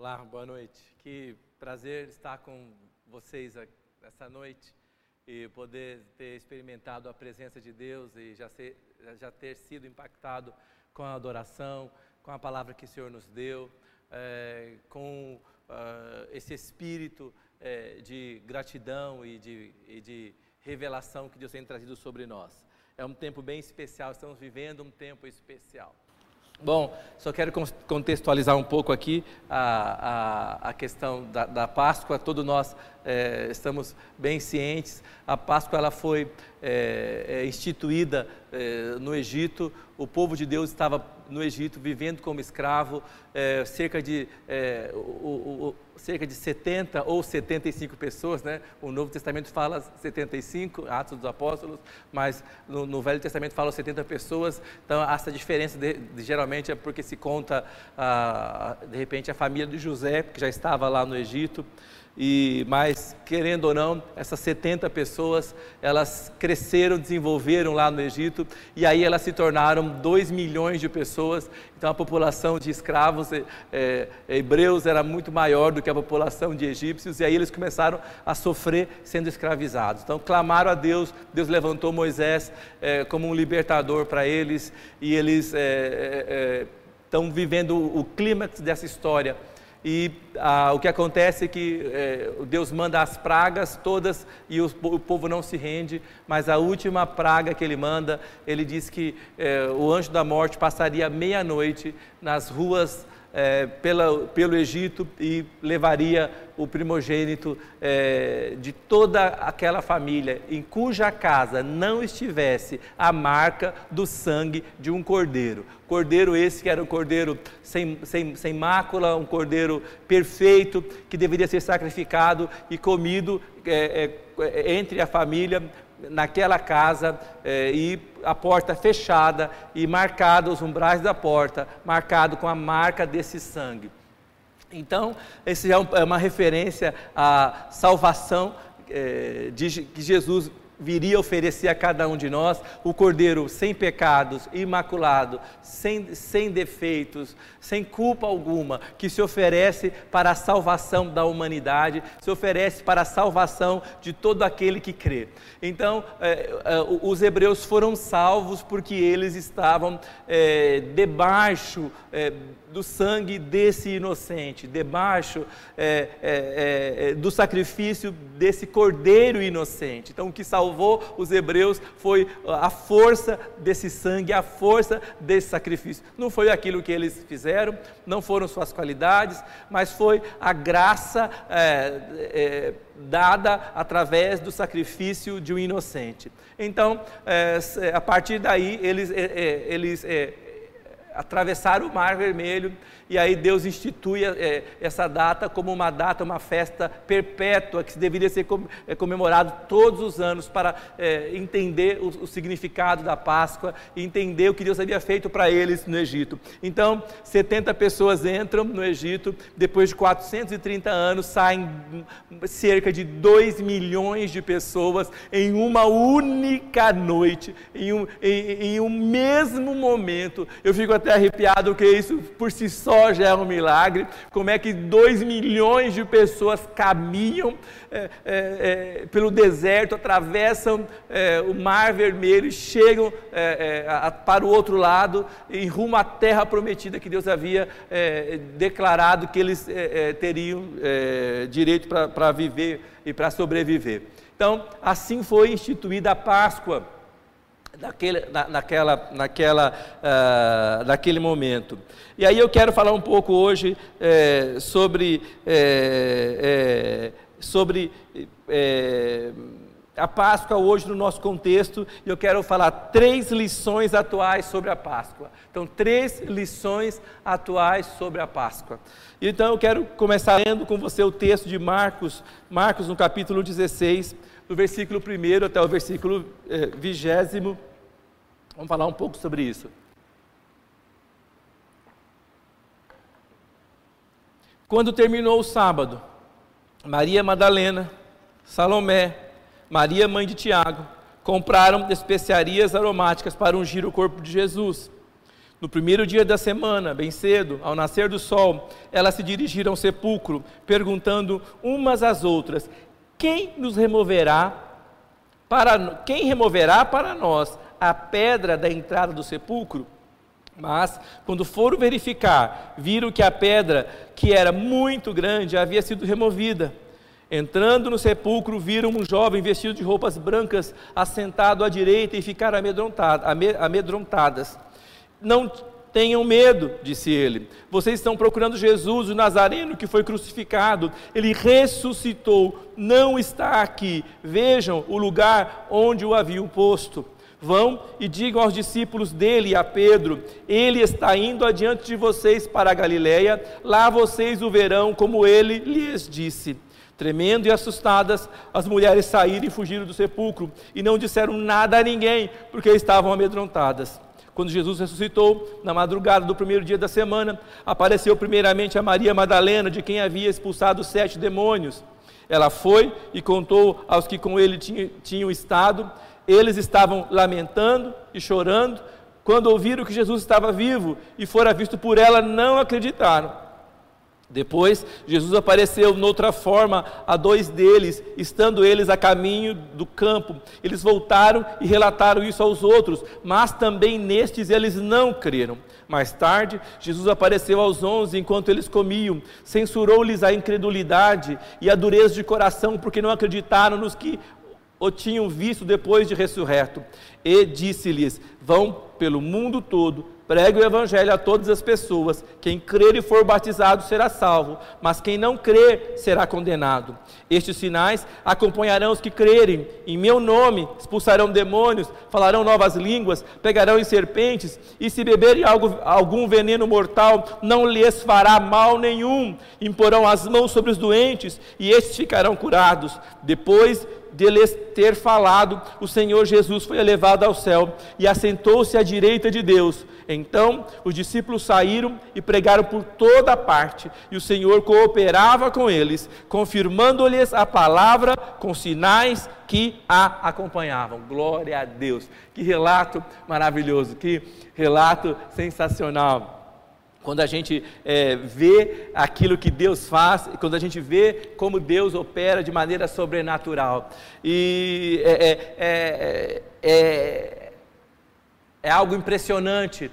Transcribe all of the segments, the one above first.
Olá, boa noite. Que prazer estar com vocês essa noite e poder ter experimentado a presença de Deus e já, ser, já ter sido impactado com a adoração, com a palavra que o Senhor nos deu, é, com uh, esse espírito é, de gratidão e de, e de revelação que Deus tem trazido sobre nós. É um tempo bem especial, estamos vivendo um tempo especial. Bom, só quero contextualizar um pouco aqui a, a, a questão da, da, Páscoa. Todos nós é, estamos bem cientes. A Páscoa ela foi é, é, instituída no Egito. O povo de Deus estava no Egito vivendo como escravo. cerca de o, o, cerca de 70 ou 75 pessoas, né? O Novo Testamento fala 75, Atos dos Apóstolos, mas no, no Velho Testamento fala 70 pessoas. Então essa diferença de, de, geralmente é porque se conta de repente a família de José que já estava lá no Egito. E, mas, querendo ou não, essas 70 pessoas, elas cresceram, desenvolveram lá no Egito, e aí elas se tornaram 2 milhões de pessoas. Então, a população de escravos é, é, hebreus era muito maior do que a população de egípcios, e aí eles começaram a sofrer sendo escravizados. Então, clamaram a Deus, Deus levantou Moisés é, como um libertador para eles, e eles estão vivendo o clímax dessa história e ah, o que acontece é que eh, Deus manda as pragas todas e o, o, povo não se rende, mas a última praga que ele manda, ele diz que eh, o anjo da morte passaria meia-noite nas ruas é, pela, pelo Egito e levaria o primogênito é, de toda aquela família, em cuja casa não estivesse a marca do sangue de um cordeiro. Cordeiro esse que era um cordeiro sem, sem, sem mácula, um cordeiro perfeito, que deveria ser sacrificado e comido é, é entre a família naquela casa eh, e a porta fechada e marcado os umbrais da porta, marcado com a marca desse sangue. Então, esse é, é uma referência à salvação eh, de, que Jesus viria oferecer a cada um de nós o cordeiro sem pecados, imaculado, sem, sem defeitos, sem culpa alguma, que se oferece para a salvação da humanidade, se oferece para a salvação de todo aquele que crê. Então, é, é, os hebreus foram salvos porque eles estavam é, debaixo do sangue desse inocente, debaixo é, é, é, do sacrifício desse cordeiro inocente. Então, o que salvou os hebreus foi a força desse sangue, a força desse sacrifício. Não foi aquilo que eles fizeram, não foram suas qualidades, mas foi a graça é, é, dada através do sacrifício de um inocente. Então, é, a partir daí, eles, eles atravessaram o Mar Vermelho e aí Deus institui é, essa data como uma data, uma festa perpétua que deveria ser é, comemorado todos os anos para é, entender o, o, significado da Páscoa e entender o que Deus havia feito para eles no Egito. Então, 70 pessoas entram no Egito, depois de 430 anos saem cerca de 2 milhões de pessoas em uma única noite, em um, em, em um mesmo momento. Eu fico até arrepiado, porque isso por si só já é um milagre. Como é que dois milhões de pessoas caminham é, é, é, pelo deserto, atravessam é, o Mar Vermelho e chegam é, a, para o outro lado, em rumo à terra prometida que Deus havia declarado que eles teriam direito para viver e para sobreviver. Então, assim foi instituída a Páscoa naquele, na, naquela, naquela, uh, naquele momento. E aí eu quero falar um pouco hoje é, sobre, é, é, sobre a Páscoa hoje no nosso contexto, e eu quero falar três lições atuais sobre a Páscoa. Então, três lições atuais sobre a Páscoa. Então, eu quero começar lendo com você o texto de Marcos, Marcos no capítulo 16, do versículo 1 até o versículo 20. Vamos falar um pouco sobre isso. Quando terminou o sábado, Maria Madalena, Salomé, Maria mãe de Tiago, compraram especiarias aromáticas para ungir o corpo de Jesus. No primeiro dia da semana, bem cedo, ao nascer do sol, elas se dirigiram ao sepulcro, perguntando umas às outras: Quem nos removerá para quem removerá para nós a pedra da entrada do sepulcro? Mas, quando foram verificar, viram que a pedra, que era muito grande, havia sido removida. Entrando no sepulcro, viram um jovem vestido de roupas brancas assentado à direita e ficaram amedrontadas. Não tenham medo, disse ele. Vocês estão procurando Jesus, o Nazareno que foi crucificado. Ele ressuscitou, não está aqui. Vejam o lugar onde o haviam posto. Vão e digam aos discípulos dele e a Pedro: Ele está indo adiante de vocês para a Galiléia, lá vocês o verão, como ele lhes disse. Tremendo e assustadas, as mulheres saíram e fugiram do sepulcro e não disseram nada a ninguém, porque estavam amedrontadas. Quando Jesus ressuscitou, na madrugada do primeiro dia da semana, apareceu primeiramente a Maria Madalena, de quem havia expulsado sete demônios. Ela foi e contou aos que com ele tinham, tinham estado. Eles estavam lamentando e chorando. Quando ouviram que Jesus estava vivo e fora visto por ela, não acreditaram. Depois, Jesus apareceu noutra forma a dois deles, estando eles a caminho do campo. Eles voltaram e relataram isso aos outros, mas também nestes eles não creram. Mais tarde, Jesus apareceu aos onze enquanto eles comiam, censurou-lhes a incredulidade e a dureza de coração, porque não acreditaram nos que o tinham visto depois de ressurreto. E disse-lhes: Vão pelo mundo todo Pregue o evangelho a todas as pessoas. Quem crer e for batizado será salvo, mas quem não crer será condenado. Estes sinais acompanharão os que crerem. Em meu nome expulsarão demônios, falarão novas línguas, pegarão em serpentes, e se beberem algo, algum veneno mortal, não lhes fará mal nenhum. Imporão as mãos sobre os doentes, e estes ficarão curados. Depois de lhes ter falado, o Senhor Jesus foi elevado ao céu e assentou-se à direita de Deus. Então os discípulos saíram e pregaram por toda parte, e o Senhor cooperava com eles, confirmando-lhes a palavra com sinais que a acompanhavam. Glória a Deus! Que relato maravilhoso, que relato sensacional quando a gente é, vê aquilo que Deus faz, quando a gente vê como Deus opera de maneira sobrenatural. E é, é, é, é, é algo impressionante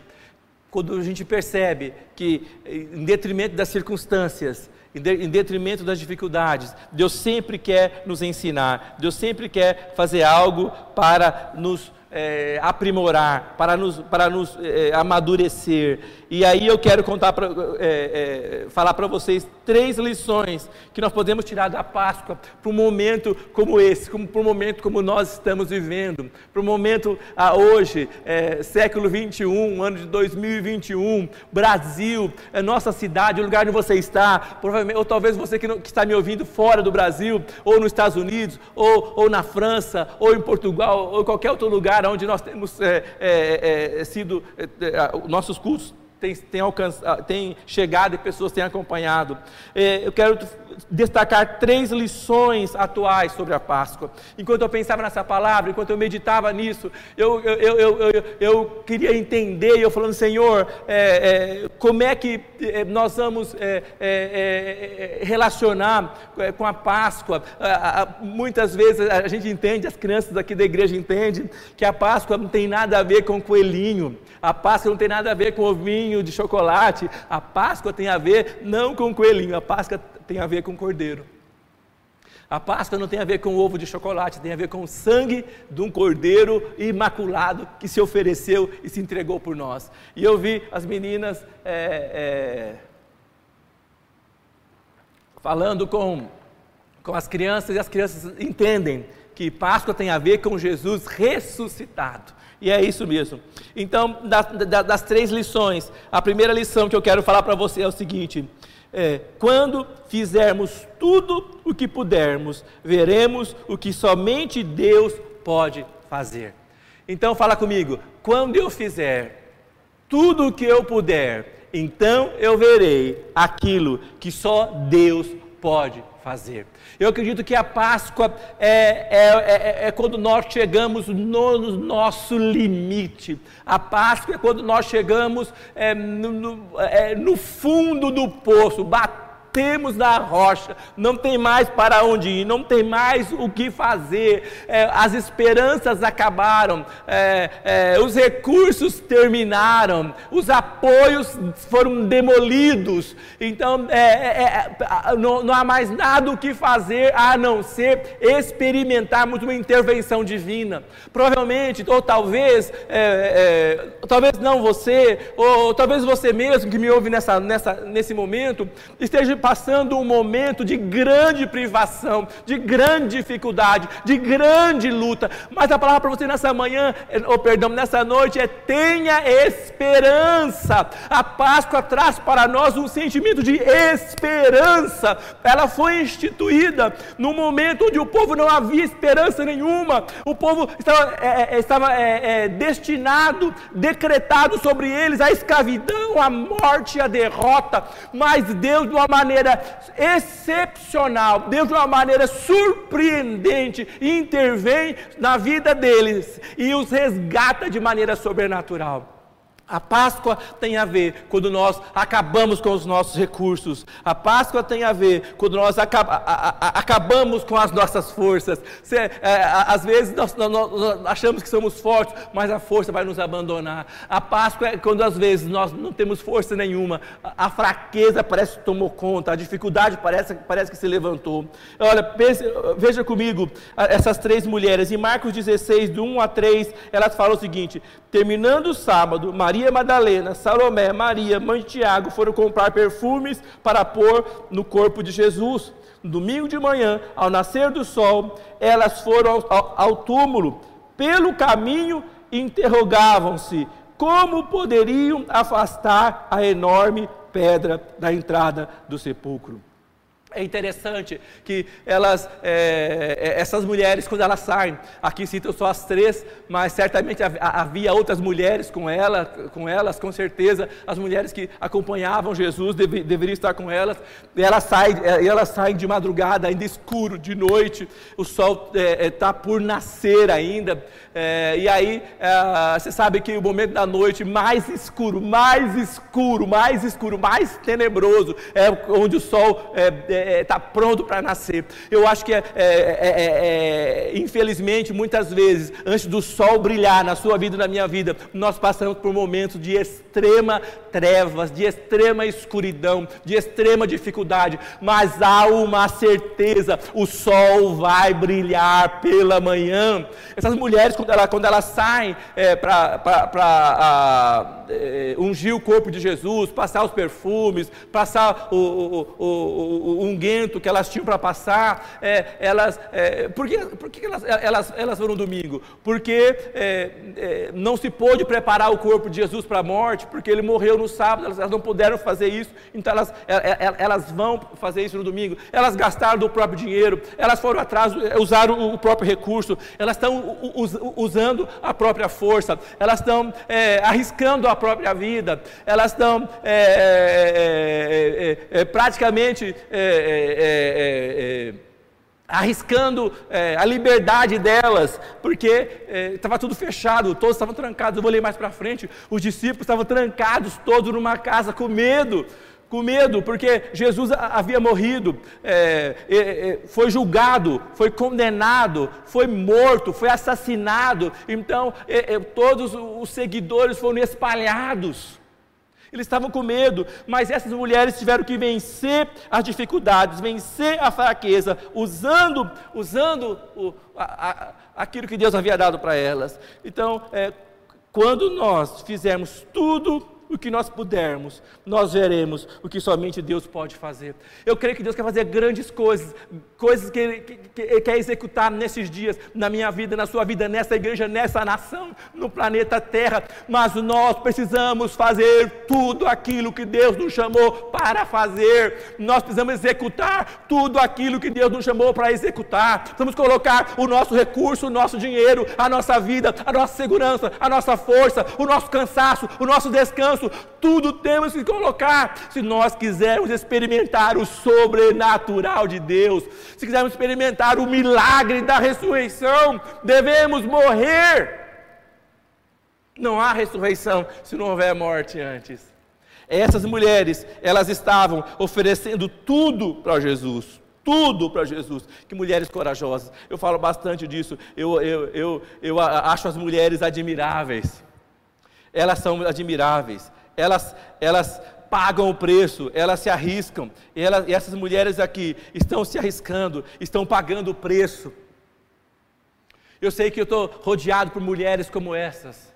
quando a gente percebe que, em detrimento das circunstâncias, em detrimento das dificuldades, Deus sempre quer nos ensinar, Deus sempre quer fazer algo para nos é, aprimorar, para nos, para nos é, amadurecer. E aí eu quero contar pra, é, é falar para vocês três lições que nós podemos tirar da Páscoa para um momento como esse, para um momento como nós estamos vivendo, para um momento ah, hoje, é, século 21, ano de 2021, Brasil, é nossa cidade, o lugar onde você está, provavelmente, ou talvez você que, não, que está me ouvindo fora do Brasil, ou nos Estados Unidos, ou, ou na França, ou em Portugal, ou em qualquer outro lugar onde nós temos é, é, é sido, é, nossos cultos tem, tem, alcançado, tem chegado e pessoas têm acompanhado. É, eu quero destacar três lições atuais sobre a Páscoa. Enquanto eu pensava nessa palavra, enquanto eu meditava nisso, eu, eu, eu, eu, queria entender, eu falando, Senhor, é, é, como é que nós vamos relacionar com a Páscoa? muitas vezes a gente entende, as crianças aqui da igreja entendem, que a Páscoa não tem nada a ver com coelhinho, a Páscoa não tem nada a ver com ovinho de chocolate, a Páscoa tem a ver não com coelhinho, a Páscoa tem a ver com cordeiro. A Páscoa não tem a ver com ovo de chocolate, tem a ver com o sangue de um cordeiro imaculado que se ofereceu e se entregou por nós. E eu vi as meninas é, é, falando com, com as crianças, e as crianças entendem que Páscoa tem a ver com Jesus ressuscitado. E é isso mesmo. Então, das, das três lições, a primeira lição que eu quero falar para você é o seguinte: é, quando fizermos tudo o que pudermos, veremos o que somente Deus pode fazer. Então fala comigo, quando eu fizer tudo o que eu puder, então eu verei aquilo que só Deus pode fazer. Eu acredito que a Páscoa é, é, é, é quando nós chegamos no, no, nosso limite. A Páscoa é quando nós chegamos é, no, no, é, no fundo do poço, batendo batemos na rocha, não tem mais para onde ir, não tem mais o que fazer, é, as esperanças acabaram, é, é, os recursos terminaram, os apoios foram demolidos, então é, é, é, não, não, há mais nada o que fazer a não ser experimentarmos uma intervenção divina. Provavelmente, ou talvez, talvez não você, ou talvez você mesmo que me ouve nessa, nessa, nesse momento, esteja passando um momento de grande privação, de grande dificuldade, de grande luta. Mas a palavra para você nessa manhã, ou perdão, nessa noite é tenha esperança. A Páscoa traz para nós um sentimento de esperança. Ela foi instituída no momento onde o povo não havia esperança nenhuma. O povo estava, é estava é, é, destinado, decretado sobre eles a escravidão, a morte, a derrota. Mas Deus, de uma maneira maneira excepcional, Deus de uma maneira surpreendente intervém na vida deles e os resgata de maneira sobrenatural. A Páscoa tem a ver quando nós acabamos com os nossos recursos. A Páscoa tem a ver quando nós acaba, a, a, acabamos com as nossas forças. É, às vezes nós, nós, nós, achamos que somos fortes, mas a força vai nos abandonar. A Páscoa é quando às vezes nós não temos força nenhuma. A, a fraqueza parece que tomou conta, a dificuldade parece, parece que se levantou. Olha, pense, veja comigo essas três mulheres. Em Marcos 16, do 1 a 3, elas falam o seguinte: terminando o sábado, Maria Maria Madalena, Salomé, Maria, mãe Tiago foram comprar perfumes para pôr no corpo de Jesus. No domingo de manhã, ao nascer do sol, elas foram ao, ao túmulo. Pelo caminho, interrogavam-se como poderiam afastar a enorme pedra da entrada do sepulcro. É interessante que elas, é, é, essas mulheres, quando elas saem, aqui citam só as três, mas certamente havia outras mulheres com, ela, com elas, com certeza, as mulheres que acompanhavam Jesus deve, deveriam estar com elas, e elas saem, é, elas saem de madrugada, ainda escuro, de noite, o sol está é, é por nascer ainda, é, e aí você sabe que o momento da noite mais escuro, mais escuro, mais escuro, mais tenebroso, é onde o sol é, está é, tá pronto para nascer. Eu acho que, é, é, é, é, infelizmente, muitas vezes, antes do sol brilhar na sua vida e na minha vida, nós passamos por momentos de extrema trevas, de extrema escuridão, de extrema dificuldade, mas há uma certeza: o sol vai brilhar pela manhã. Essas mulheres, quando, ela, quando elas saem é, para ungir o corpo de Jesus, passar os perfumes, passar o, o, o, o que elas tinham para passar, é, elas, é, por que, por que elas, elas, elas foram domingo? Porque é, é, não se pôde preparar o corpo de Jesus para a morte, porque ele morreu no sábado, elas, elas não puderam fazer isso, então elas, é, é, elas vão fazer isso no domingo. Elas gastaram do próprio dinheiro, elas foram atrás, usaram o próprio recurso, elas estão usando a própria força, elas estão arriscando a própria vida, elas estão praticamente é, é, é, arriscando é, a liberdade delas, porque estava tudo fechado, todos estavam trancados. Eu vou ler mais para frente: os discípulos estavam trancados todos numa casa com medo. Com medo, porque Jesus havia morrido, foi julgado, foi condenado, foi morto, foi assassinado. Então, todos os seguidores foram espalhados. Eles estavam com medo, mas essas mulheres tiveram que vencer as dificuldades, vencer a fraqueza, usando, usando o, a, a, aquilo que Deus havia dado para elas. Então, é, quando nós fizermos tudo o que nós pudermos, nós veremos o que somente Deus pode fazer. Eu creio que Deus quer fazer grandes coisas, coisas que Ele, que, que Ele quer executar nesses dias, na minha vida, na sua vida, nessa igreja, nessa nação, no planeta Terra. Mas nós precisamos fazer tudo aquilo que Deus nos chamou para fazer. Nós precisamos executar tudo aquilo que Deus nos chamou para executar. Precisamos colocar o nosso recurso, o nosso dinheiro, a nossa vida, a nossa segurança, a nossa força, o nosso cansaço, o nosso descanso tudo temos que colocar. Se nós quisermos experimentar o sobrenatural de Deus, se quisermos experimentar o milagre da ressurreição, devemos morrer. Não há ressurreição se não houver morte antes. Essas mulheres, elas estavam oferecendo tudo para Jesus tudo para Jesus. Que mulheres corajosas. Eu falo bastante disso. Eu, eu, eu, eu acho as mulheres admiráveis. Elas são admiráveis. Elas, elas pagam o preço, elas se arriscam. E, elas, e essas mulheres aqui estão se arriscando, estão pagando o preço. Eu sei que eu estou rodeado por mulheres como essas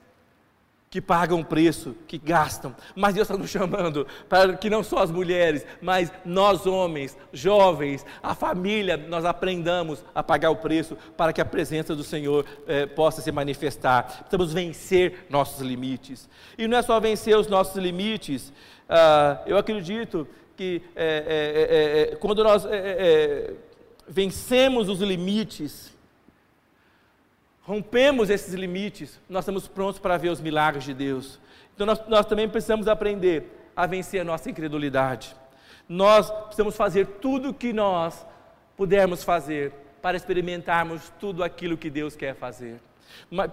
que pagam preço, que gastam, mas Deus está nos chamando para que não só as mulheres, mas nós homens, jovens, a família, nós aprendamos a pagar o preço para que a presença do Senhor eh, possa se manifestar. Precisamos vencer nossos limites. E não é só vencer os nossos limites, ah, eu acredito que eh, eh, quando nós vencemos os limites, rompemos esses limites, nós estamos prontos para ver os milagres de Deus. Então nós, nós também precisamos aprender a vencer a nossa incredulidade. Nós precisamos fazer tudo o que nós pudermos fazer para experimentarmos tudo aquilo que Deus quer fazer.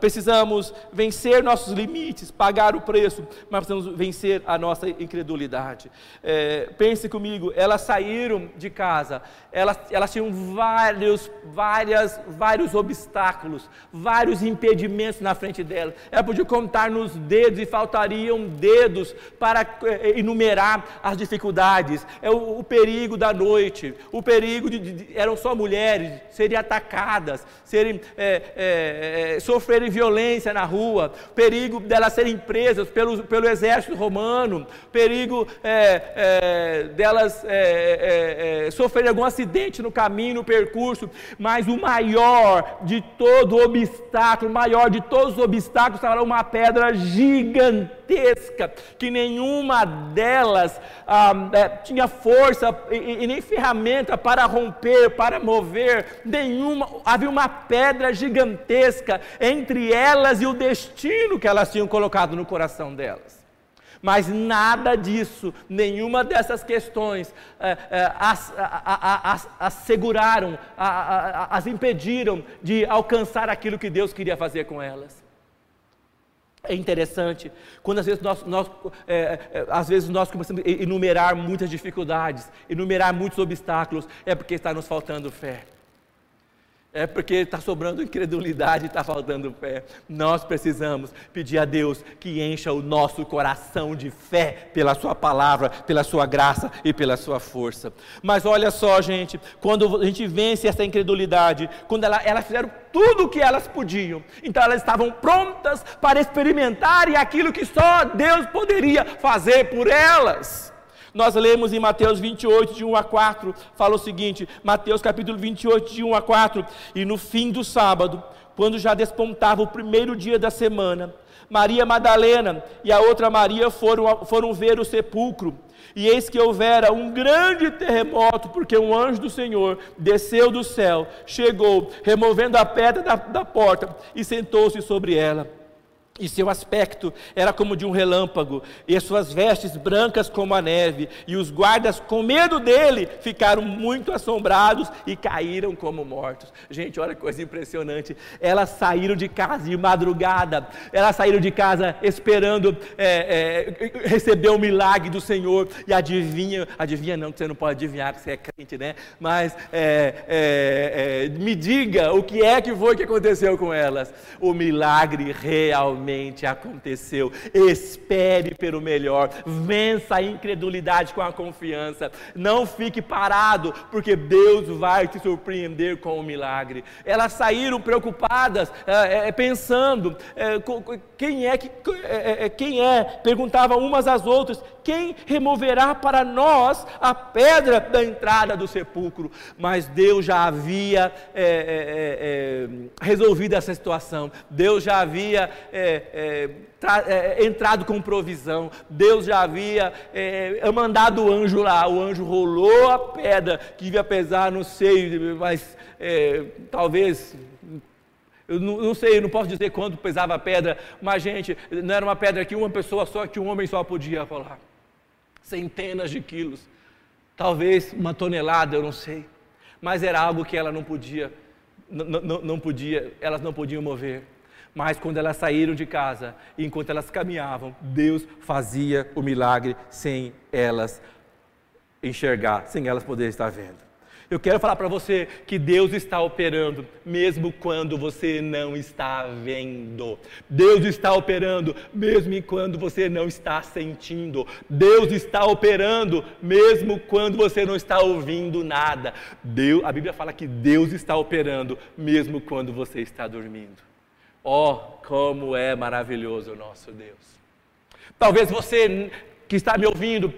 Precisamos vencer nossos limites, pagar o preço, mas precisamos vencer a nossa incredulidade. É, pense comigo, elas saíram de casa, elas, elas tinham vários, várias, vários obstáculos, vários impedimentos na frente delas. Ela podia contar nos dedos e faltariam dedos para é, enumerar as dificuldades. É o, o perigo da noite, o perigo de, de, eram só mulheres serem atacadas, serem é, é, é sofrerem violência na rua, perigo delas serem presas pelo, pelo exército romano, perigo é, é, delas é, é, é, sofrerem algum acidente no caminho, no percurso, mas o maior de todo obstáculo, o maior de todos os obstáculos, estava uma pedra gigantesca, que nenhuma delas ah, é, tinha força e, e nem ferramenta para romper, para mover, nenhuma, havia uma pedra gigantesca entre elas e o destino que elas tinham colocado no coração delas. Mas nada disso, nenhuma dessas questões é, é, as, as, as, seguraram, as impediram de alcançar aquilo que Deus queria fazer com elas. É interessante, quando às vezes nós, nós é, é, às vezes nós começamos a enumerar muitas dificuldades, enumerar muitos obstáculos, é porque está nos faltando fé é porque está sobrando incredulidade está faltando fé. Nós precisamos pedir a Deus que encha o nosso coração de fé pela Sua palavra, pela Sua graça e pela Sua força. Mas olha só, gente, quando a gente vence essa incredulidade, quando ela, elas fizeram tudo o que elas podiam, então elas estavam prontas para experimentarem aquilo que só Deus poderia fazer por elas. Nós lemos em Mateus 28, de 1 a 4, fala o seguinte: Mateus capítulo 28, de 1 a 4. E no fim do sábado, quando já despontava o primeiro dia da semana, Maria Madalena e a outra Maria foram, foram ver o sepulcro. E eis que houvera um grande terremoto, porque um anjo do Senhor desceu do céu, chegou, removendo a pedra da, da porta e sentou-se sobre ela. E seu aspecto era como de um relâmpago, e as suas vestes brancas como a neve, e os guardas, com medo dele, ficaram muito assombrados e caíram como mortos. Gente, olha que coisa impressionante. Elas saíram de casa de madrugada, elas saíram de casa esperando é, é, receber o milagre do Senhor, e adivinha, adivinha não, que você não pode adivinhar que você é crente, né? Mas é, é, é me diga o que é que foi que aconteceu com elas. O milagre realmente realmente aconteceu. Espere pelo melhor, vença a incredulidade com a confiança. Não fique parado, porque Deus vai te surpreender com o milagre. Elas saíram preocupadas, é, é, pensando: é, quem é que quem é? Perguntavam umas às outras: quem removerá para nós a pedra da entrada do sepulcro? Mas Deus já havia é, resolvido essa situação. Deus já havia é, é, entrado com provisão, Deus já havia é, mandado o anjo lá, o anjo rolou a pedra que devia pesar, não sei, mas é, talvez Eu não, não, sei, eu não posso dizer quanto pesava a pedra, mas, gente, não era uma pedra que uma pessoa só, que um homem só podia rolar. Centenas de quilos. Talvez uma tonelada, eu não sei. Mas era algo que ela não podia, não, podia, elas não podiam mover. Mas quando elas saíram de casa, enquanto elas caminhavam, Deus fazia o milagre sem elas enxergar, sem elas poderem estar vendo. Eu quero falar para você que Deus está operando, mesmo quando você não está vendo. Deus está operando, mesmo quando você não está sentindo. Deus está operando, mesmo quando você não está ouvindo nada. Deus, a Bíblia fala que Deus está operando, mesmo quando você está dormindo. Oh, como é maravilhoso o nosso Deus. Talvez você que está me ouvindo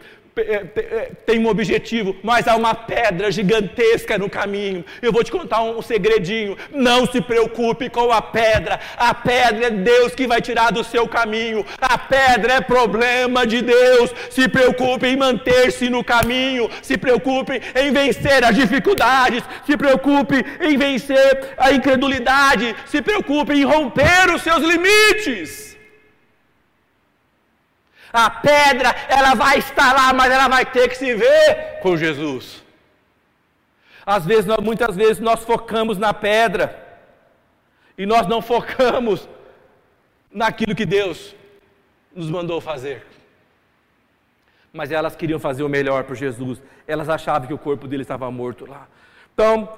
tem um objetivo, mas há uma pedra gigantesca no caminho. Eu vou te contar um segredinho. Não se preocupe com a pedra. A pedra é Deus que vai tirar do seu caminho. A pedra é problema de Deus. Se preocupe em manter-se no caminho. Se preocupe em vencer as dificuldades. Se preocupe em vencer a incredulidade. Se preocupe em romper os seus limites. A pedra, ela vai estar lá, mas ela vai ter que se ver com Jesus. Às vezes, muitas vezes nós focamos na pedra e nós não focamos naquilo que Deus nos mandou fazer. Mas elas queriam fazer o melhor para Jesus. Elas achavam que o corpo dele estava morto lá. Então,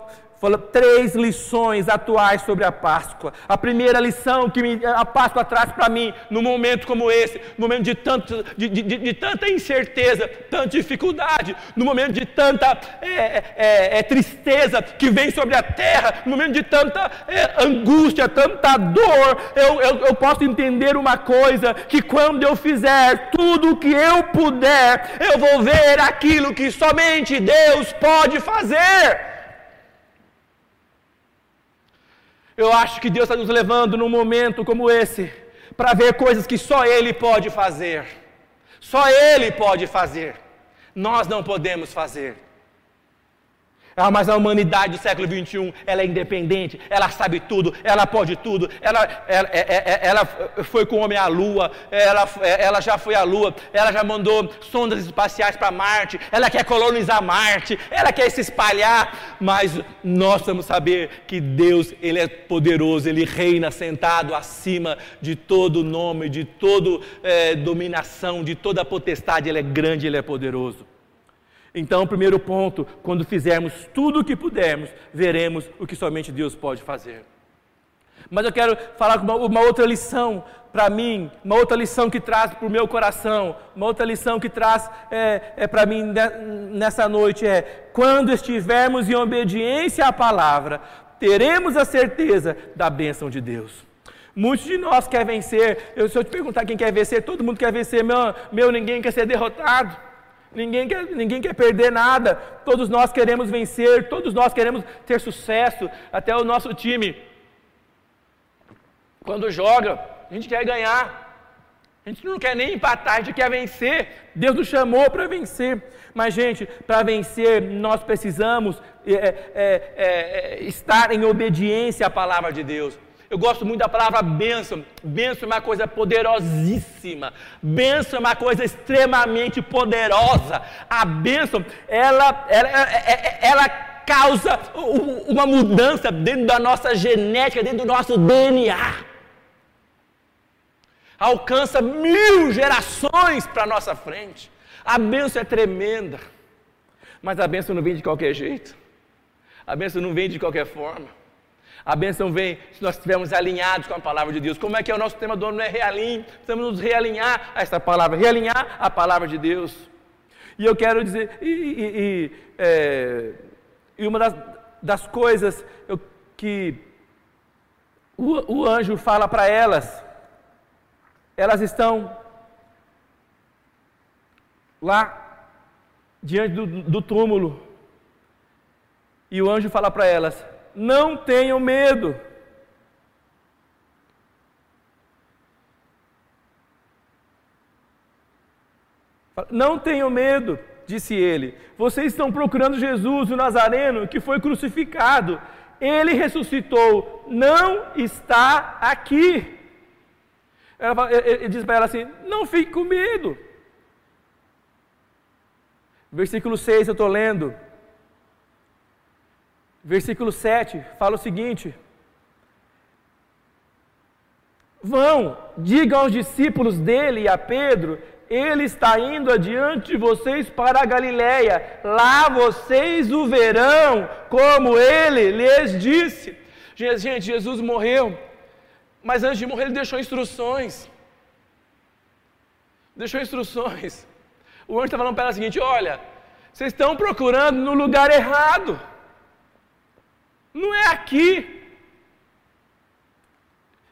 fala três lições atuais sobre a Páscoa. A primeira lição que a Páscoa traz para mim, num momento como esse, no momento de, tanto, de, de, de, tanta incerteza, tanta dificuldade, no momento de tanta é, é, é, tristeza que vem sobre a terra, no momento de tanta é, angústia, tanta dor, eu, eu, eu posso entender uma coisa: que quando eu fizer tudo o que eu puder, eu vou ver aquilo que somente Deus pode fazer. Eu acho que Deus está nos levando num momento como esse para ver coisas que só Ele pode fazer. Só Ele pode fazer. Nós não podemos fazer. Ah, mas a humanidade do século 21, ela é independente, ela sabe tudo, ela pode tudo, ela, ela, é, é, é, ela foi com o homem à Lua, ela, ela já foi à Lua, ela já mandou sondas espaciais para Marte, ela quer colonizar Marte, ela quer se espalhar, mas nós precisamos saber que Deus, Ele é poderoso, Ele reina sentado acima de todo nome, de toda é, dominação, de toda potestade, Ele é grande, Ele é poderoso. Então, primeiro ponto, quando fizermos tudo o que pudermos, veremos o que somente Deus pode fazer. Mas eu quero falar uma, uma outra lição para mim, uma outra lição que traz para o meu coração, uma outra lição que traz é, é para mim nessa noite é: quando estivermos em obediência à palavra, teremos a certeza da bênção de Deus. Muitos de nós querem vencer. Eu, se eu te perguntar quem quer vencer, todo mundo quer vencer. Meu, meu ninguém quer ser derrotado. Ninguém quer, ninguém quer perder nada. Todos nós queremos vencer, todos nós queremos ter sucesso. Até o nosso time, quando joga, a gente quer ganhar. A gente não quer nem empatar, a gente quer vencer. Deus nos chamou para vencer. Mas, gente, para vencer, nós precisamos é, é, é, é estar em obediência à palavra de Deus. Eu gosto muito da palavra bênção. Bênção é uma coisa poderosíssima. Bênção é uma coisa extremamente poderosa. A bênção, ela, ela, ela, ela causa uma mudança dentro da nossa genética, dentro do nosso DNA. Alcança mil gerações para nossa frente. A bênção é tremenda. Mas a bênção não vem de qualquer jeito. A bênção não vem de qualquer forma. A bênção vem se nós estivermos alinhados com a palavra de Deus. Como é que é o nosso tema do ano? É realinho. Precisamos nos realinhar a esta palavra, realinhar a palavra de Deus. E eu quero dizer, e, e, e, é, e uma das, das coisas eu, que o, o anjo fala para elas, elas estão lá diante do, do túmulo, e o anjo fala para elas: não tenham medo. Não tenham medo, disse ele. Vocês estão procurando Jesus, o Nazareno, que foi crucificado. ele ressuscitou, não está aqui. Ela, ele, diz para ela assim: não fique com medo. Versículo 6 eu estou lendo. Versículo 7 fala o seguinte: Vão, digam aos discípulos dele e a Pedro, ele está indo adiante de vocês para a Galiléia. Lá vocês o verão, como ele lhes disse. Gente, Jesus morreu, mas antes de morrer ele deixou instruções. Deixou instruções. O anjo está falando para ela o seguinte: olha, vocês estão procurando no lugar errado. Não é aqui.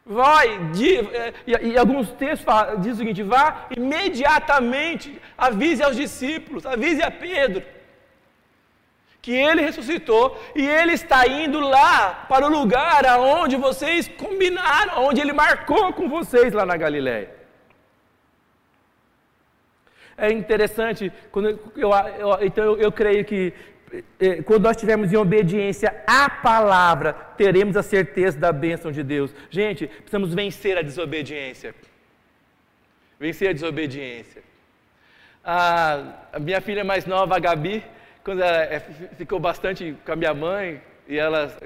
Vai, de, é, e, e, alguns textos falam, diz o seguinte: vá imediatamente, avise aos discípulos, avise a Pedro, que ele ressuscitou e ele está indo lá para o lugar aonde vocês combinaram, onde ele marcou com vocês lá na Galiléia. É interessante, quando eu, eu, então eu, eu creio que quando nós estivermos em obediência à palavra, teremos a certeza da bênção de Deus. Gente, precisamos vencer a desobediência. Vencer a desobediência. A, minha filha mais nova, a Gabi, quando ela é, ficou bastante com a minha mãe, e elas,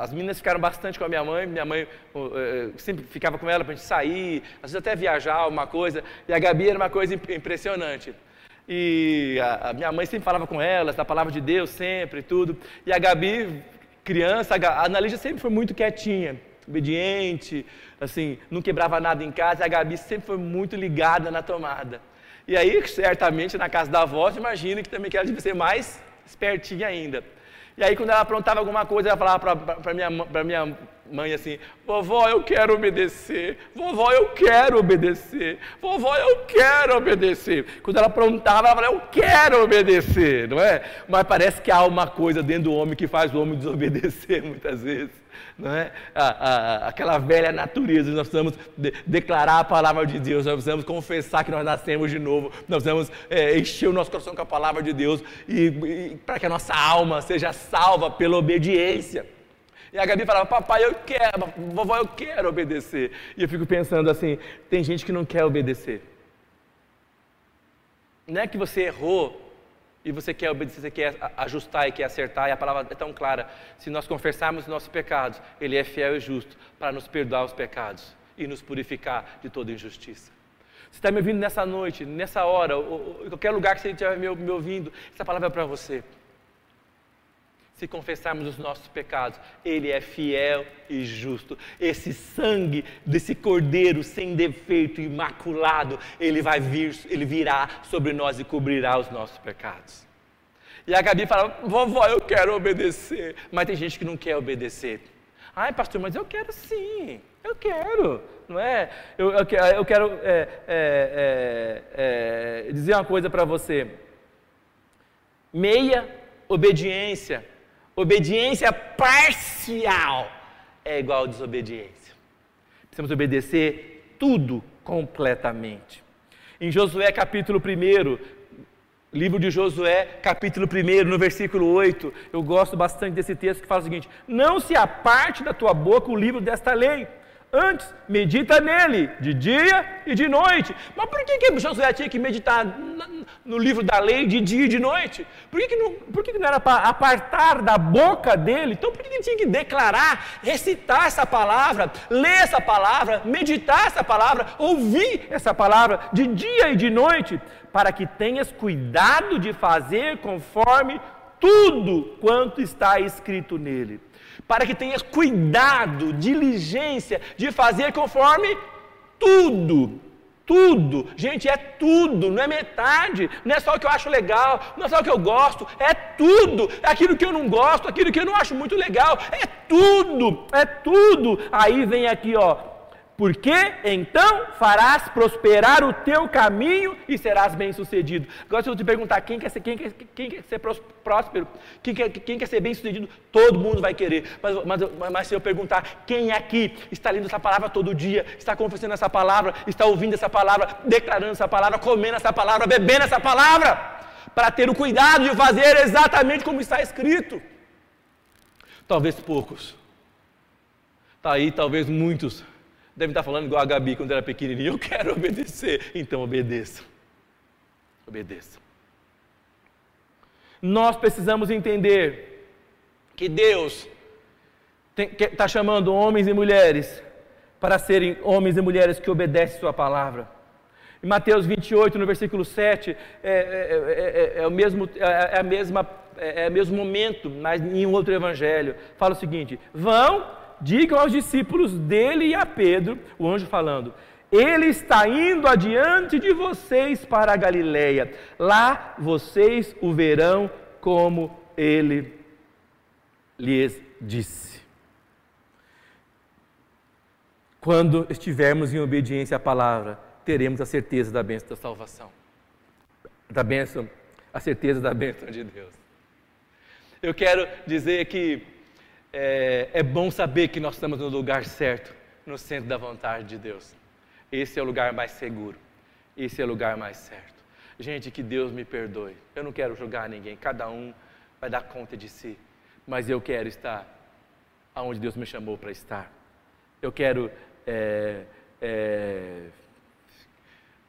as meninas ficaram bastante com a minha mãe, minha mãe sempre ficava com ela para a gente sair, às vezes até viajar, alguma coisa, e a Gabi era uma coisa impressionante. E a, a, minha mãe sempre falava com elas, da palavra de Deus sempre tudo. E a Gabi, criança, a Analígia sempre foi muito quietinha, obediente, assim, não quebrava nada em casa. E a Gabi sempre foi muito ligada na tomada. E aí, certamente, na casa da avó, imagina que também que ela devia ser mais espertinha ainda. E aí, quando ela aprontava alguma coisa, ela falava para minha, minha mãe assim: Vovó, eu quero obedecer. Vovó, eu quero obedecer. Vovó, eu quero obedecer. Quando ela aprontava, ela falava: Eu quero obedecer, não é? Mas parece que há uma coisa dentro do homem que faz o homem desobedecer muitas vezes é? A, a, aquela velha natureza, nós precisamos de, declarar a palavra de Deus, nós precisamos confessar que nós nascemos de novo, nós precisamos é, encher o nosso coração com a palavra de Deus e, e para que a nossa alma seja salva pela obediência. E a Gabi falava, papai, eu quero, vovó, eu quero obedecer. E eu fico pensando assim, tem gente que não quer obedecer. Não é que você errou e você quer obedecer, você quer ajustar e quer acertar, e a palavra é tão clara. Se nós confessarmos os nossos pecados, Ele é fiel e justo para nos perdoar os pecados e nos purificar de toda injustiça. Você está me ouvindo nessa noite, nessa hora, ou, em qualquer lugar que você estiver me, me ouvindo, essa palavra é para você. Se confessarmos os nossos pecados, Ele é fiel e justo. Esse sangue desse cordeiro sem defeito, imaculado, Ele vai vir, Ele virá sobre nós e cobrirá os nossos pecados. E a Gabi fala: Vovó, eu quero obedecer. Mas tem gente que não quer obedecer. Ai, pastor, mas eu quero sim. Eu quero, não é? Eu, eu, eu quero é, é, é, é dizer uma coisa para você. Meia obediência Obediência parcial é igual a desobediência. Precisamos obedecer tudo completamente. Em Josué capítulo 1, livro de Josué, capítulo 1, no versículo 8, eu gosto bastante desse texto que fala o seguinte: Não se aparte da tua boca o livro desta lei Antes, medita nele, de dia e de noite. Mas por que, que Josué tinha que meditar no livro da lei de dia e de noite? Por que, que, não, por que, que não era para apartar da boca dele? Então por que, que ele tinha que declarar, recitar essa palavra, ler essa palavra, meditar essa palavra, ouvir essa palavra de dia e de noite? Para que tenhas cuidado de fazer conforme tudo quanto está escrito nele para que tenhas cuidado, diligência de fazer conforme tudo. Tudo, gente, é tudo, não é metade, não é só o que eu acho legal, não é só o que eu gosto, é tudo, é aquilo que eu não gosto, aquilo que eu não acho muito legal, é tudo, é tudo. Aí vem aqui, ó, porque então farás prosperar o teu caminho e serás bem-sucedido. Agora, se eu te perguntar quem quer ser, quem quer, quem quer ser próspero, quem quer, quem quer ser bem-sucedido, todo mundo vai querer. Mas, mas, mas, se eu perguntar quem aqui está lendo essa palavra todo dia, está confessando essa palavra, está ouvindo essa palavra, declarando essa palavra, comendo essa palavra, bebendo essa palavra, para ter o cuidado de fazer exatamente como está escrito. Talvez poucos. Está aí, talvez muitos. Devem estar falando igual a Gabi quando era pequenininha. Eu quero obedecer. Então obedeça. Obedeça. Nós precisamos entender que Deus está chamando homens e mulheres para serem homens e mulheres que obedecem Sua palavra. Em Mateus 28, no versículo 7, é, é, é, é o, mesmo, é, a mesma, é, o mesmo momento, mas em um outro evangelho. Fala o seguinte: Vão, digam aos discípulos dele e a Pedro, o anjo falando, ele está indo adiante de vocês para a Galileia. Lá vocês o verão como ele lhes disse. Quando estivermos em obediência à palavra, teremos a certeza da bênção da salvação. Da bênção, a certeza da bênção de Deus. Eu quero dizer que é, é bom saber que nós estamos no lugar certo, no centro da vontade de Deus. Esse é o lugar mais seguro. Esse é o lugar mais certo. Gente, que Deus me perdoe. Eu não quero julgar ninguém. Cada um vai dar conta de si. Mas eu quero estar aonde Deus me chamou para estar. Eu quero é, é,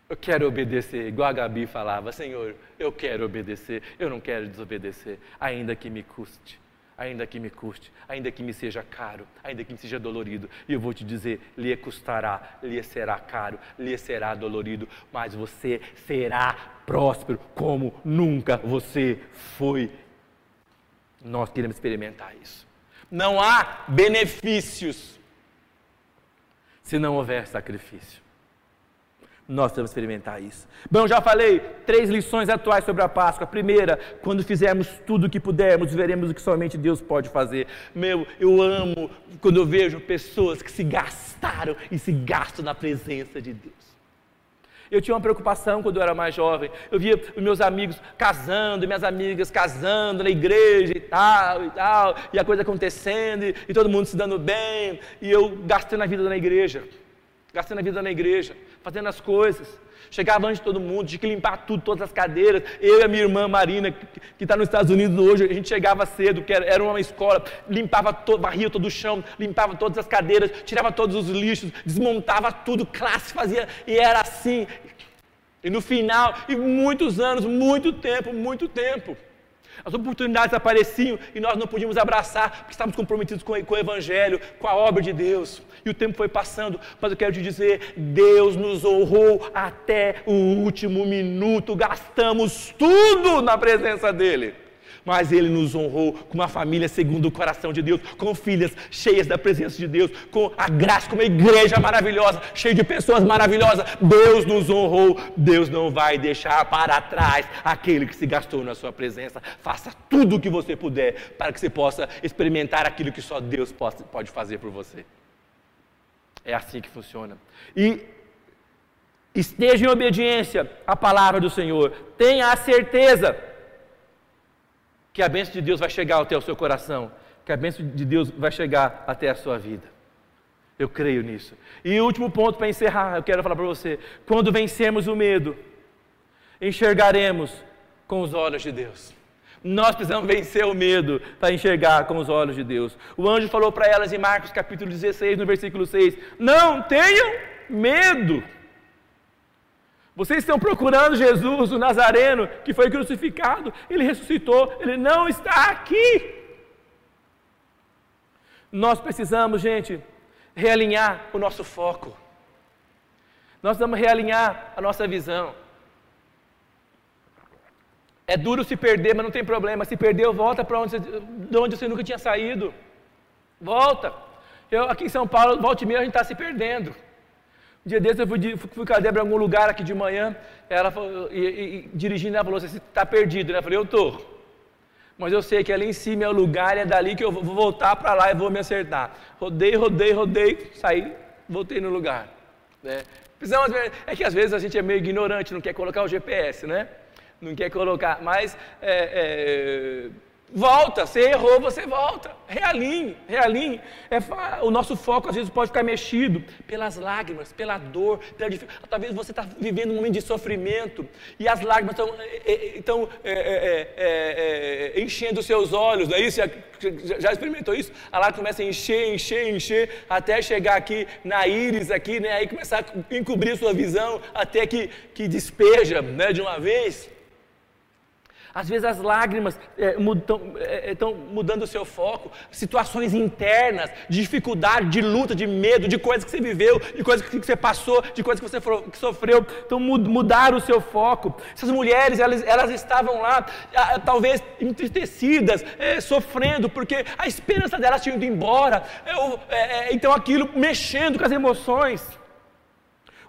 eu quero obedecer, igual a Gabi falava, Senhor, eu quero obedecer, eu não quero desobedecer, ainda que me custe, ainda que me custe, ainda que me seja caro, ainda que me seja dolorido. E eu vou te dizer, lhe custará, lhe será caro, lhe será dolorido, mas você será próspero como nunca você foi. Nós queremos experimentar isso. Não há benefícios se não houver sacrifício. Nós que experimentar isso. Bom, já falei três lições atuais sobre a Páscoa. primeira, quando fizermos tudo o que pudermos, veremos o que somente Deus pode fazer. Meu, eu amo quando eu vejo pessoas que se gastaram e se gastam na presença de Deus. Eu tinha uma preocupação quando eu era mais jovem. Eu via os meus amigos casando, minhas amigas casando na igreja e tal e tal, e a coisa acontecendo, e, e todo mundo se dando bem, e eu gastando a vida na igreja gastando a vida na igreja, fazendo as coisas. Chegava antes de todo mundo, tinha que limpar tudo, todas as cadeiras. Eu e a minha irmã Marina, que está nos Estados Unidos hoje, a gente chegava cedo, que era uma escola, limpava, todo, varria todo o chão, limpava todas as cadeiras, tirava todos os lixos, desmontava tudo, classe fazia, e era assim. E no final, e muitos anos, muito tempo, muito tempo. As oportunidades apareciam e nós não podíamos abraçar, porque estávamos comprometidos com, com o Evangelho, com a obra de Deus. E o tempo foi passando, mas eu quero te dizer: Deus nos honrou até o último minuto, gastamos tudo na presença dEle mas Ele nos honrou com uma família segundo o coração de Deus, com filhas cheias da presença de Deus, com a graça, com uma igreja maravilhosa, cheia de pessoas maravilhosas. Deus nos honrou, Deus não vai deixar para trás aquele que se gastou na Sua presença. Faça tudo o que você puder para que você possa experimentar aquilo que só Deus pode fazer por você. É assim que funciona. E esteja em obediência à palavra do Senhor. Tenha a certeza que a bênção de Deus vai chegar até o seu coração, que a bênção de Deus vai chegar até a sua vida. Eu creio nisso. E o último ponto para encerrar, eu quero falar para você: quando vencermos o medo, enxergaremos com os olhos de Deus. Nós precisamos vencer o medo para enxergar com os olhos de Deus. O anjo falou para elas em Marcos capítulo 16, no versículo 6: Não tenham medo. Vocês estão procurando Jesus, o Nazareno, que foi crucificado, ele ressuscitou, ele não está aqui. Nós precisamos, gente, realinhar o nosso foco. Nós vamos realinhar a nossa visão. É duro se perder, mas não tem problema. Se perdeu, volta para onde, de onde você nunca tinha saído. Volta. Eu aqui em São Paulo, volta e a gente está se perdendo. Dia desses eu fui, fui com a Débora em algum lugar aqui de manhã, ela falou, e, e, dirigindo, ela falou assim, você está perdido, né? Eu falei, eu estou. Mas eu sei que ali em cima é o lugar, e é dali que eu vou voltar para lá e vou me acertar. Rodei, rodei, rodei, saí, voltei no lugar. Né? Precisamos, é que às vezes a gente é meio ignorante, não quer colocar o GPS, né? Não quer colocar, mas é, é, Volta, você errou, você volta. Realinhe, realinhe. É, o nosso foco às vezes pode ficar mexido pelas lágrimas, pela dor, pela talvez você está vivendo um momento de sofrimento e as lágrimas estão é, é, enchendo os seus olhos, não é isso? Já, já, experimentou isso? A lágrima começa a encher, encher, encher, até chegar aqui na íris, aqui, né? aí começar a encobrir sua visão, até que, que despeja né, de uma vez. Às vezes as lágrimas estão é, é, mudando o seu foco, situações internas, de dificuldade, de luta, de medo, de coisas que você viveu, de coisas que você passou, de coisas que você que sofreu. Então mudaram o seu foco. Essas mulheres, elas, elas estavam lá, talvez entristecidas, é, sofrendo, porque a esperança delas tinha ido embora. É, é, então aquilo mexendo com as emoções.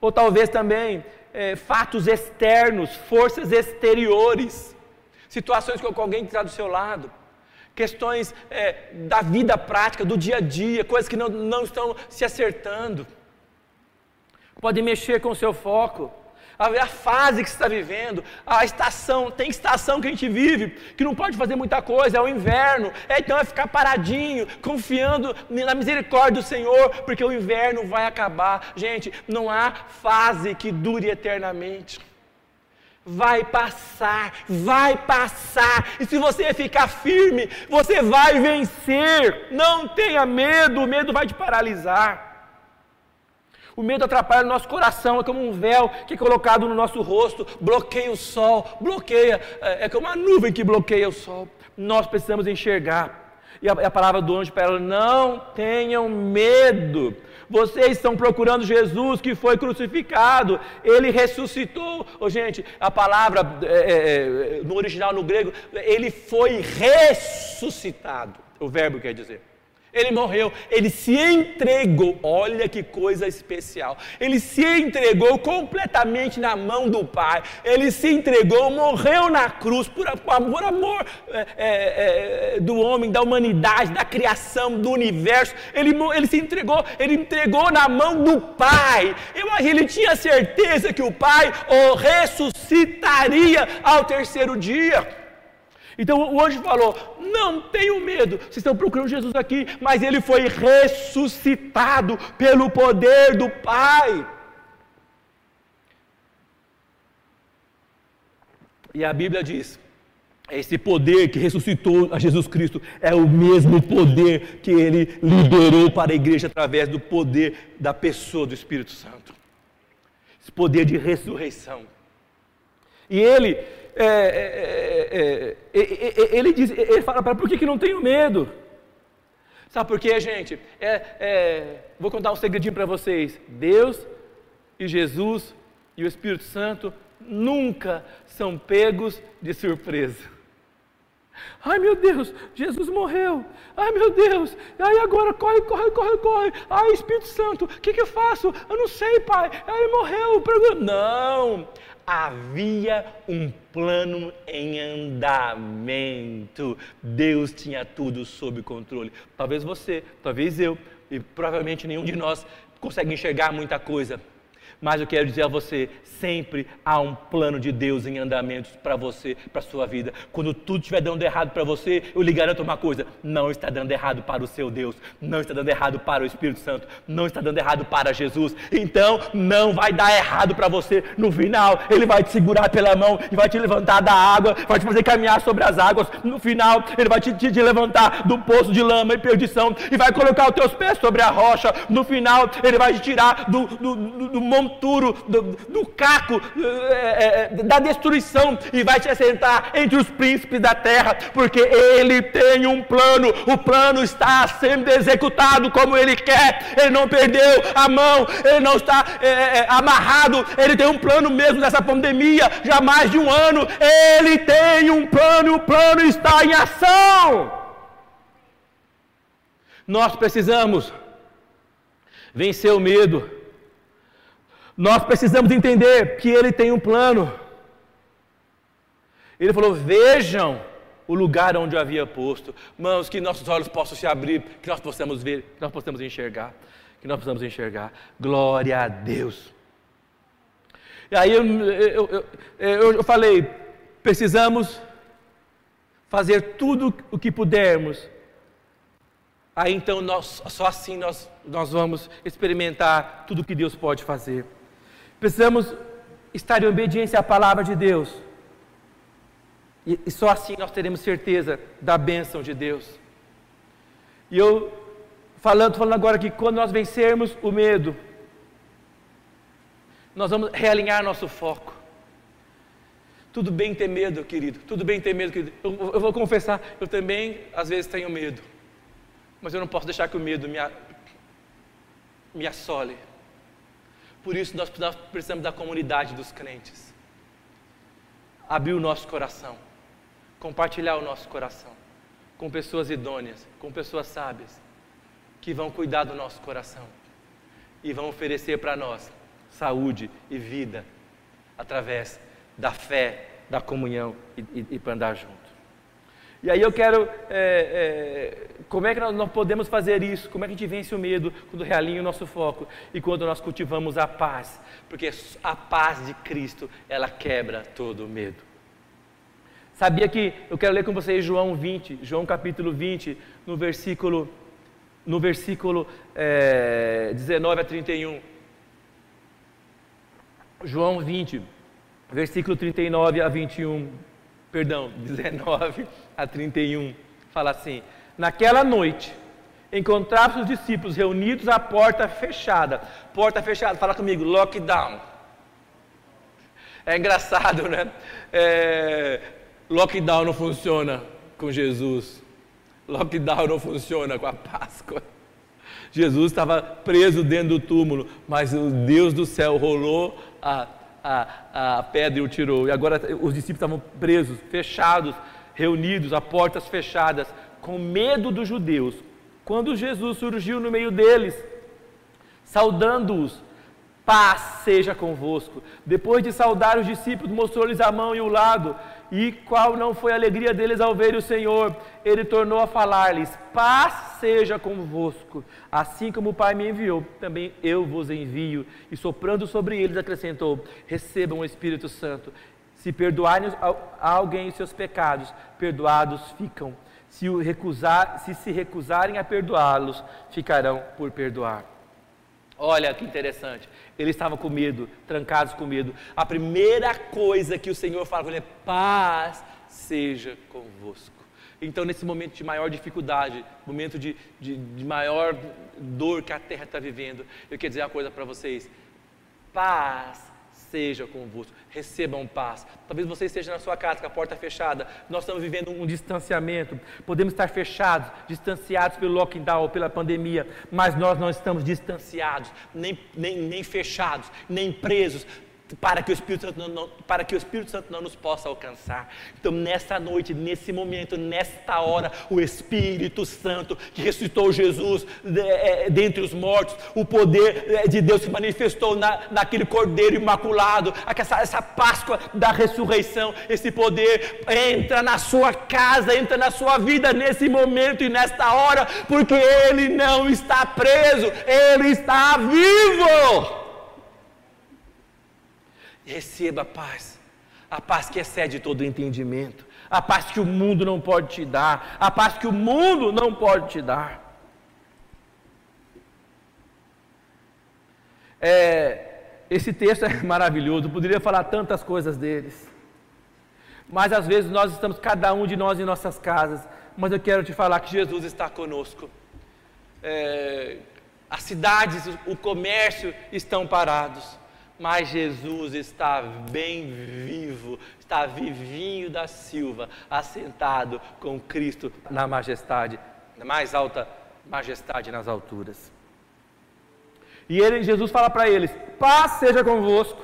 Ou talvez também é, fatos externos, forças exteriores situações com alguém que está do seu lado, questões é, da vida prática, do dia a dia, coisas que não, não estão se acertando. Pode mexer com o seu foco, a, a fase que você está vivendo, a estação, tem estação que a gente vive, que não pode fazer muita coisa, é o inverno, é, então é ficar paradinho, confiando na misericórdia do Senhor, porque o inverno vai acabar. Gente, não há fase que dure eternamente vai passar, vai passar. E se você ficar firme, você vai vencer. Não tenha medo, o medo vai te paralisar. O medo atrapalha o nosso coração, é como um véu que é colocado no nosso rosto, bloqueia o sol, bloqueia, é, é como uma nuvem que bloqueia o sol. Nós precisamos enxergar. E a, a palavra do anjo para ela: não tenham medo. Vocês estão procurando Jesus que foi crucificado, ele ressuscitou. Oh, gente, a palavra é, é, é, no original, no grego, ele foi ressuscitado. O verbo quer dizer. Ele morreu, ele se entregou. Olha que coisa especial. Ele se entregou completamente na mão do Pai. Ele se entregou, morreu na cruz por, por amor é, é, é, do homem, da humanidade, da criação, do universo. Ele, ele se entregou, ele entregou na mão do Pai. Ele tinha certeza que o Pai o ressuscitaria ao terceiro dia. Então o anjo falou: Não tenham medo, vocês estão procurando Jesus aqui, mas ele foi ressuscitado pelo poder do Pai. E a Bíblia diz: esse poder que ressuscitou a Jesus Cristo é o mesmo poder que ele liberou para a igreja através do poder da pessoa do Espírito Santo. Esse poder de ressurreição. E ele é é, é, é, é, ele, diz, ele fala para por que, que não tenho medo? Sabe por quê, gente? vou contar um segredinho para vocês. Deus e Jesus e o Espírito Santo nunca são pegos de surpresa. Ai meu Deus, Jesus morreu. Ai meu Deus, ai agora corre, corre, corre, corre. Ai Espírito Santo, o que, que eu faço? Eu não sei, Pai. Ai morreu. Não, havia um plano em andamento. Deus tinha tudo sob controle. Talvez você, talvez eu, e provavelmente nenhum de nós consegue enxergar muita coisa. Mas eu quero dizer a você, sempre há um plano de Deus em andamentos para você, para a sua vida. Quando tudo estiver dando errado para você, eu lhe garanto uma coisa: não está dando errado para o seu Deus, não está dando errado para o Espírito Santo, não está dando errado para Jesus. Então, não vai dar errado para você. No final, Ele vai te segurar pela mão e vai te levantar da água, vai te fazer caminhar sobre as águas. No final, Ele vai te, te, te levantar do poço de lama e perdição e vai colocar os teus pés sobre a rocha. No final, Ele vai te tirar do, do, do, do monturo, do, do caco, é, é, da destruição e vai te assentar entre os príncipes da terra, porque Ele tem um plano, o plano está sendo executado como Ele quer, Ele não perdeu a mão, Ele não está é, amarrado, Ele tem um plano mesmo nessa pandemia, já mais de um ano, Ele tem um plano, o plano está em ação. Nós precisamos vencer o medo nós precisamos entender que Ele tem um plano. Ele falou: Vejam o lugar onde eu havia posto. Mãos, que nossos olhos possam se abrir, que nós possamos ver, que nós possamos enxergar. Que nós possamos enxergar. Glória a Deus. E aí eu, eu, eu, eu falei: precisamos fazer tudo o que pudermos, aí então nós, só assim nós, nós vamos experimentar tudo o que Deus pode fazer. Precisamos estar em obediência à palavra de Deus. E, e só assim nós teremos certeza da bênção de Deus. E eu, falando, falando agora que quando nós vencermos o medo, nós vamos realinhar nosso foco. Tudo bem ter medo, querido. Tudo bem ter medo, querido. Eu, eu, vou confessar, eu também às vezes tenho medo. Mas eu não posso deixar que o medo me, me assole. Por isso nós precisamos da comunidade dos crentes. Abrir o nosso coração. Compartilhar o nosso coração. Com pessoas idôneas, com pessoas sábias. Que vão cuidar do nosso coração. E vão oferecer para nós saúde e vida através da fé, da comunhão e, e, e para andar junto. E aí eu quero, é, é, como é que nós, podemos fazer isso? Como é que a gente vence o medo quando realinha o nosso foco e quando nós cultivamos a paz? Porque a paz de Cristo, ela quebra todo o medo. Sabia que, eu quero ler com vocês João 20, João capítulo 20, no versículo, no versículo é, 19 a 31. João 20, versículo 39 a 21, perdão, 19 a 31, fala assim: Naquela noite, encontravam os discípulos reunidos à porta fechada. Porta fechada, fala comigo, lockdown. É engraçado, né? É, lockdown não funciona com Jesus. Lockdown não funciona com a Páscoa. Jesus estava preso dentro do túmulo, mas o Deus do céu rolou a, a, a pedra e o tirou. E agora os discípulos estavam presos, fechados, reunidos a portas fechadas, com medo dos judeus. Quando Jesus surgiu no meio deles, saudando-os, paz seja convosco. Depois de saudar os discípulos, mostrou-lhes a mão e o lado. E qual não foi a alegria deles ao ver o Senhor? Ele tornou a falar-lhes: Paz seja convosco. Assim como o Pai me enviou, também eu vos envio. E soprando sobre eles, acrescentou: Recebam o Espírito Santo. Se perdoarem a alguém os seus pecados, perdoados ficam. Se, recusar, se se recusarem a perdoá-los, ficarão por perdoar. Olha que interessante. Eles estavam com medo, trancados com medo. A primeira coisa que o Senhor fala com ele é: paz seja convosco. Então, nesse momento de maior dificuldade, momento de, de, de maior dor que a terra está vivendo, eu quero dizer uma coisa para vocês: paz seja convosco, recebam paz. Talvez você esteja na sua casa com a porta fechada, nós estamos vivendo um distanciamento, podemos estar fechados, distanciados pelo lockdown, pela pandemia, mas nós não estamos distanciados, nem, nem, nem fechados, nem presos, para que o Espírito Santo não, para que o Espírito Santo não nos possa alcançar. Então, nesta noite, nesse momento, nesta hora, o Espírito Santo que ressuscitou Jesus é, dentre os mortos, o poder é, de Deus se manifestou na, naquele Cordeiro imaculado, essa, essa Páscoa da ressurreição, esse poder entra na sua casa, entra na sua vida nesse momento e nesta hora, porque Ele não está preso, Ele está vivo. Receba a paz, a paz que excede todo entendimento, a paz que o mundo não pode te dar, a paz que o mundo não pode te dar. É, esse texto é maravilhoso, poderia falar tantas coisas deles. Mas às vezes nós estamos, cada um de nós em nossas casas, mas eu quero te falar que Jesus está conosco. É, as cidades, o comércio estão parados mas Jesus está bem vivo, está vivinho da Silva, assentado com Cristo na majestade, na mais alta majestade nas alturas. E ele, Jesus fala para eles: paz seja convosco.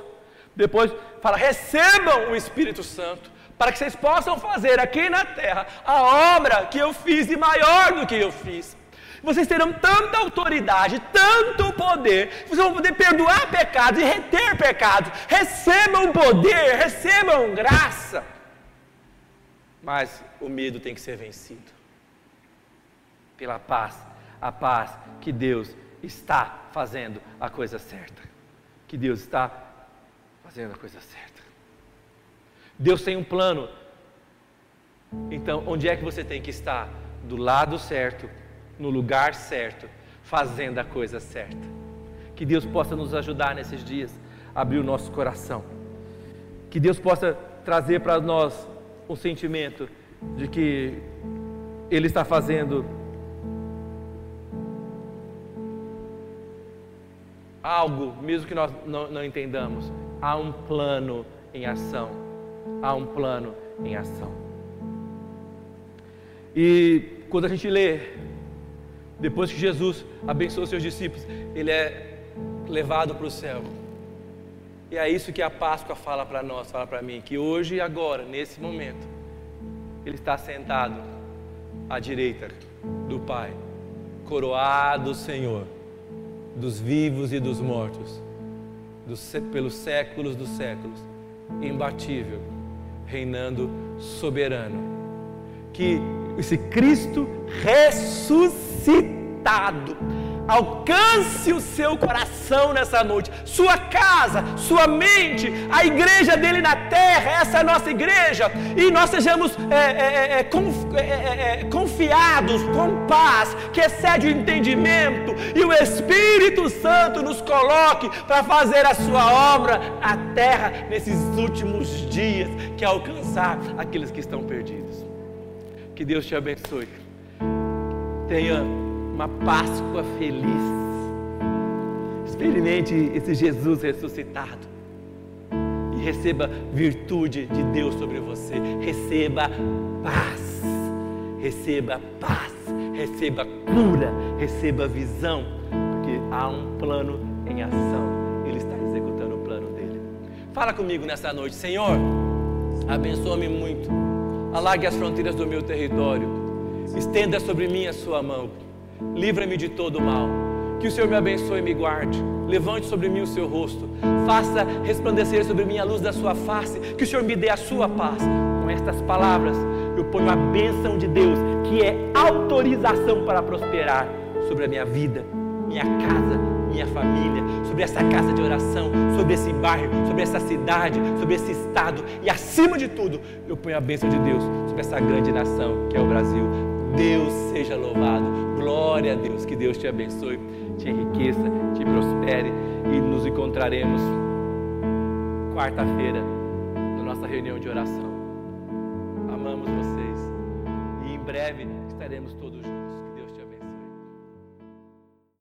Depois fala: recebam o Espírito Santo, para que vocês possam fazer aqui na terra a obra que eu fiz e maior do que eu fiz vocês terão tanta autoridade, tanto poder, vocês vão poder perdoar pecados e reter pecados. Recebam poder, recebam graça. Mas o medo tem que ser vencido pela paz, a paz que Deus está fazendo a coisa certa. Que Deus está fazendo a coisa certa. Deus tem um plano Então, onde é que você tem que estar? Do lado certo, no lugar certo, fazendo a coisa certa. Que Deus possa nos ajudar nesses dias, abrir o nosso coração. Que Deus possa trazer para nós um sentimento de que Ele está fazendo algo, mesmo que nós não, não entendamos. Há um plano em ação. Há um plano em ação. E quando a gente lê, depois que Jesus abençoou seus discípulos, ele é levado para o céu. E é isso que a Páscoa fala para nós, fala para mim, que hoje e agora, nesse momento, ele está sentado à direita do Pai, coroado Senhor, dos vivos e dos mortos, dos, pelos séculos dos séculos, imbatível, reinando soberano. Que esse Cristo ressuscitado. Alcance o seu coração nessa noite, sua casa, sua mente, a igreja dele na terra, essa é a nossa igreja, e nós sejamos é, é, é, conf, é, é, é, confiados com paz, que excede o entendimento, e o Espírito Santo nos coloque para fazer a sua obra na terra nesses últimos dias, que é alcançar aqueles que estão perdidos. Que Deus te abençoe. Tenha uma Páscoa feliz. Experimente esse Jesus ressuscitado e receba virtude de Deus sobre você. Receba paz, receba paz, receba cura, receba visão, porque há um plano em ação. Ele está executando o plano dele. Fala comigo nessa noite, Senhor. Abençoa-me muito alargue as fronteiras do meu território, estenda sobre mim a sua mão, livra-me de todo mal. Que o Senhor me abençoe e me guarde. Levante sobre mim o seu rosto. Faça resplandecer sobre mim a luz da sua face. Que o Senhor me dê a sua paz. Com estas palavras, eu ponho a bênção de Deus, que é autorização para prosperar sobre a minha vida, minha casa, minha família, sobre essa casa de oração, sobre esse bairro, sobre essa cidade, sobre esse estado e acima de tudo, eu ponho a bênção de Deus sobre essa grande nação que é o Brasil. Deus seja louvado. Glória a Deus. Que Deus te abençoe, te enriqueça, te prospere e nos encontraremos quarta-feira na nossa reunião de oração. Amamos vocês e em breve estaremos todos juntos.